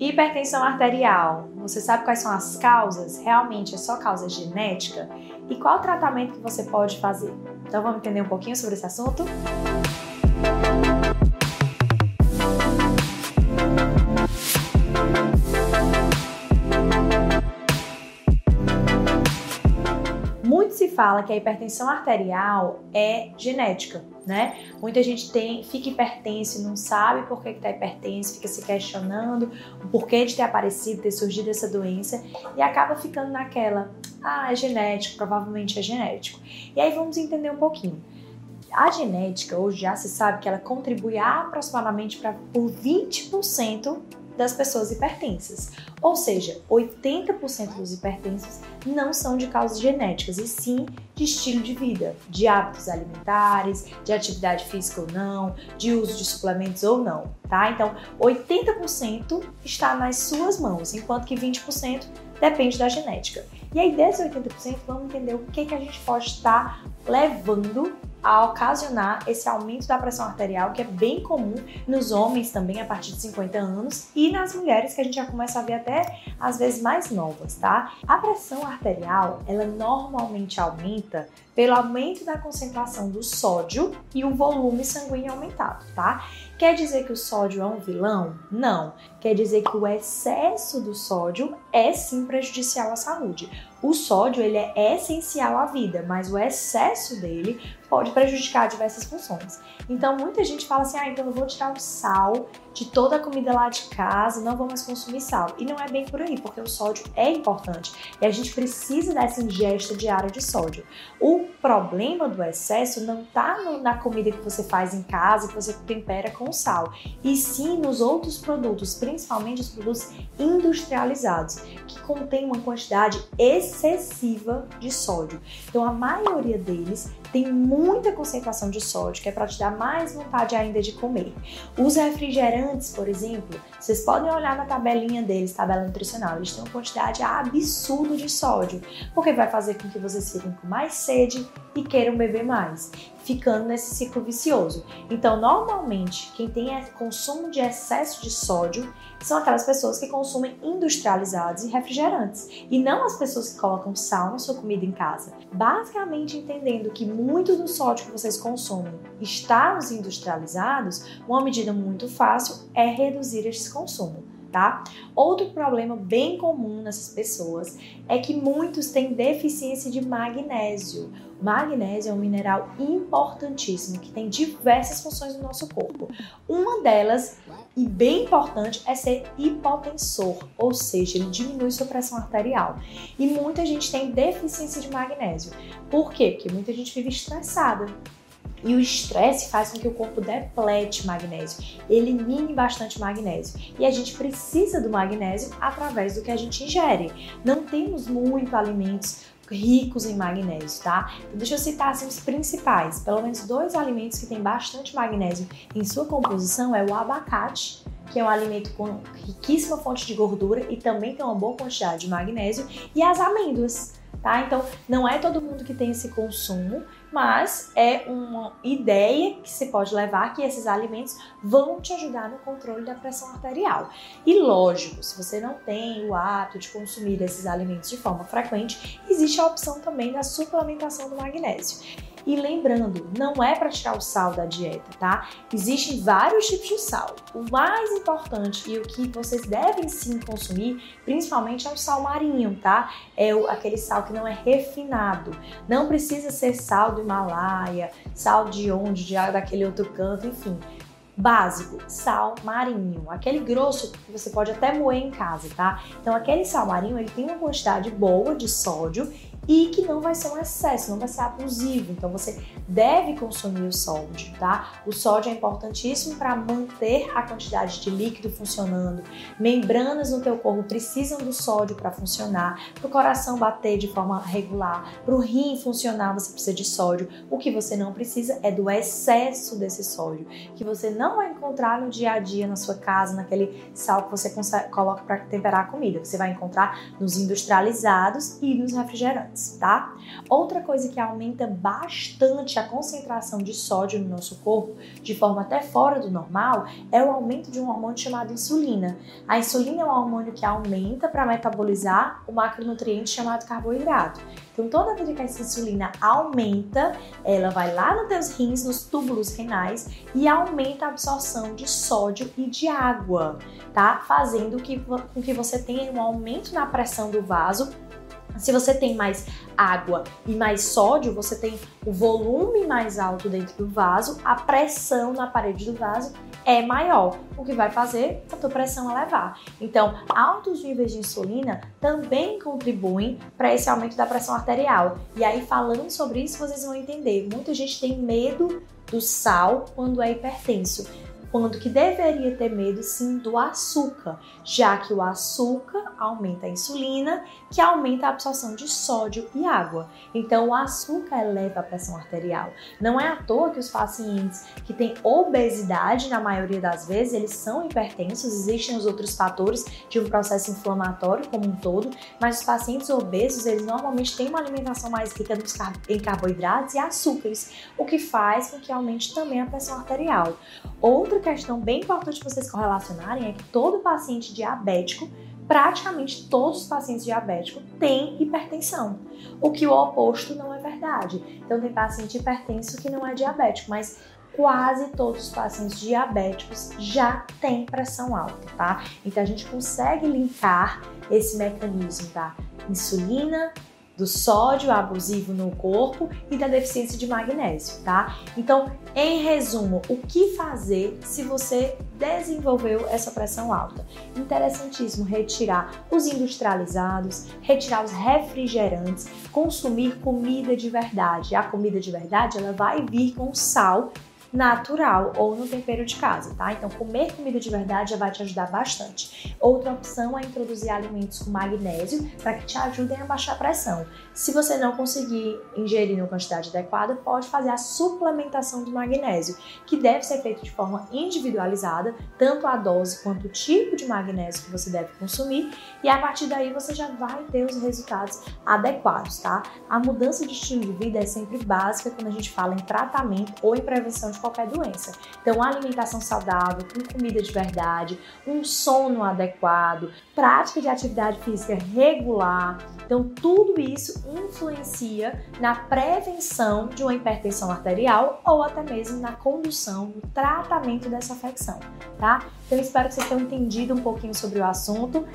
Hipertensão arterial. Você sabe quais são as causas? Realmente é só causa genética? E qual tratamento que você pode fazer? Então vamos entender um pouquinho sobre esse assunto? Fala que a hipertensão arterial é genética, né? Muita gente tem, fica hipertenso não sabe por que está hipertenso, fica se questionando o porquê de ter aparecido, ter surgido essa doença e acaba ficando naquela, ah, é genético, provavelmente é genético. E aí vamos entender um pouquinho. A genética hoje já se sabe que ela contribui aproximadamente para por 20% das pessoas hipertensas. Ou seja, 80% dos hipertensos não são de causas genéticas, e sim de estilo de vida, de hábitos alimentares, de atividade física ou não, de uso de suplementos ou não, tá? Então, 80% está nas suas mãos, enquanto que 20% depende da genética. E aí, desses 80%, vamos entender o que, que a gente pode estar levando a ocasionar esse aumento da pressão arterial, que é bem comum nos homens também a partir de 50 anos e nas mulheres que a gente já começa a ver até às vezes mais novas, tá? A pressão arterial, ela normalmente aumenta pelo aumento da concentração do sódio e o volume sanguíneo aumentado, tá? Quer dizer que o sódio é um vilão? Não. Quer dizer que o excesso do sódio é sim prejudicial à saúde. O sódio ele é essencial à vida, mas o excesso dele pode prejudicar diversas funções. Então muita gente fala assim: "Ah, então eu vou tirar o sal de toda a comida lá de casa, não vou mais consumir sal". E não é bem por aí, porque o sódio é importante e a gente precisa dessa ingesta diária de sódio. O problema do excesso não está na comida que você faz em casa, que você tempera com sal, e sim nos outros produtos, principalmente os produtos industrializados, que contêm uma quantidade excessiva de sódio. Então a maioria deles tem muita concentração de sódio, que é para te dar mais vontade ainda de comer. Os refrigerantes, por exemplo, vocês podem olhar na tabelinha deles, tabela nutricional, eles têm uma quantidade absurda de sódio, porque vai fazer com que vocês fiquem com mais sede e queiram beber mais, ficando nesse ciclo vicioso. Então, normalmente, quem tem consumo de excesso de sódio são aquelas pessoas que consumem industrializados e refrigerantes, e não as pessoas que colocam sal na sua comida em casa. Basicamente, entendendo que muito do sódio que vocês consomem está nos industrializados, uma medida muito fácil é reduzir esse consumo tá? Outro problema bem comum nessas pessoas é que muitos têm deficiência de magnésio. O magnésio é um mineral importantíssimo que tem diversas funções no nosso corpo. Uma delas, e bem importante, é ser hipotensor, ou seja, ele diminui sua pressão arterial. E muita gente tem deficiência de magnésio. Por quê? Porque muita gente vive estressada. E o estresse faz com que o corpo deplete magnésio, elimine bastante magnésio. E a gente precisa do magnésio através do que a gente ingere. Não temos muito alimentos ricos em magnésio, tá? Então, deixa eu citar assim, os principais. Pelo menos dois alimentos que têm bastante magnésio em sua composição é o abacate, que é um alimento com riquíssima fonte de gordura e também tem uma boa quantidade de magnésio, e as amêndoas tá? Então, não é todo mundo que tem esse consumo, mas é uma ideia que se pode levar que esses alimentos vão te ajudar no controle da pressão arterial. E lógico, se você não tem o hábito de consumir esses alimentos de forma frequente, existe a opção também da suplementação do magnésio. E lembrando, não é para tirar o sal da dieta, tá? Existem vários tipos de sal. O mais importante e o que vocês devem sim consumir, principalmente é o sal marinho, tá? É o, aquele sal que não é refinado. Não precisa ser sal do Himalaia, sal de onde, de daquele outro canto, enfim básico, sal marinho, aquele grosso que você pode até moer em casa, tá? Então aquele sal marinho ele tem uma quantidade boa de sódio e que não vai ser um excesso, não vai ser abusivo. Então você deve consumir o sódio, tá? O sódio é importantíssimo para manter a quantidade de líquido funcionando. Membranas no teu corpo precisam do sódio para funcionar, para o coração bater de forma regular, para o rim funcionar você precisa de sódio. O que você não precisa é do excesso desse sódio, que você não vai encontrar no dia a dia na sua casa, naquele sal que você coloca para temperar a comida. Você vai encontrar nos industrializados e nos refrigerantes. Tá? Outra coisa que aumenta bastante a concentração de sódio no nosso corpo, de forma até fora do normal, é o aumento de um hormônio chamado insulina. A insulina é um hormônio que aumenta para metabolizar o macronutriente chamado carboidrato. Então, toda vez que essa insulina aumenta, ela vai lá nos teus rins, nos túbulos renais e aumenta a absorção de sódio e de água, tá? Fazendo que, com que você tenha um aumento na pressão do vaso se você tem mais água e mais sódio, você tem o volume mais alto dentro do vaso, a pressão na parede do vaso é maior, o que vai fazer a tua pressão elevar. Então, altos níveis de insulina também contribuem para esse aumento da pressão arterial. E aí, falando sobre isso, vocês vão entender. Muita gente tem medo do sal quando é hipertenso quando que deveria ter medo sim do açúcar, já que o açúcar aumenta a insulina, que aumenta a absorção de sódio e água. Então o açúcar eleva a pressão arterial. Não é à toa que os pacientes que têm obesidade, na maioria das vezes, eles são hipertensos, existem os outros fatores de um processo inflamatório como um todo, mas os pacientes obesos, eles normalmente têm uma alimentação mais rica em carboidratos e açúcares, o que faz com que aumente também a pressão arterial. Outra questão bem importante vocês correlacionarem é que todo paciente diabético, praticamente todos os pacientes diabéticos têm hipertensão, o que o oposto não é verdade. Então tem paciente hipertenso que não é diabético, mas quase todos os pacientes diabéticos já têm pressão alta, tá? Então a gente consegue linkar esse mecanismo da insulina do sódio abusivo no corpo e da deficiência de magnésio, tá? Então, em resumo, o que fazer se você desenvolveu essa pressão alta? Interessantíssimo retirar os industrializados, retirar os refrigerantes, consumir comida de verdade. A comida de verdade, ela vai vir com sal natural ou no tempero de casa, tá? Então, comer comida de verdade já vai te ajudar bastante. Outra opção é introduzir alimentos com magnésio para que te ajudem a baixar a pressão. Se você não conseguir ingerir uma quantidade adequada, pode fazer a suplementação do magnésio, que deve ser feito de forma individualizada, tanto a dose quanto o tipo de magnésio que você deve consumir, e a partir daí você já vai ter os resultados adequados, tá? A mudança de estilo de vida é sempre básica quando a gente fala em tratamento ou em prevenção qualquer doença. Então, alimentação saudável, com comida de verdade, um sono adequado, prática de atividade física regular. Então, tudo isso influencia na prevenção de uma hipertensão arterial ou até mesmo na condução, no tratamento dessa afecção, tá? Então, espero que vocês tenham entendido um pouquinho sobre o assunto.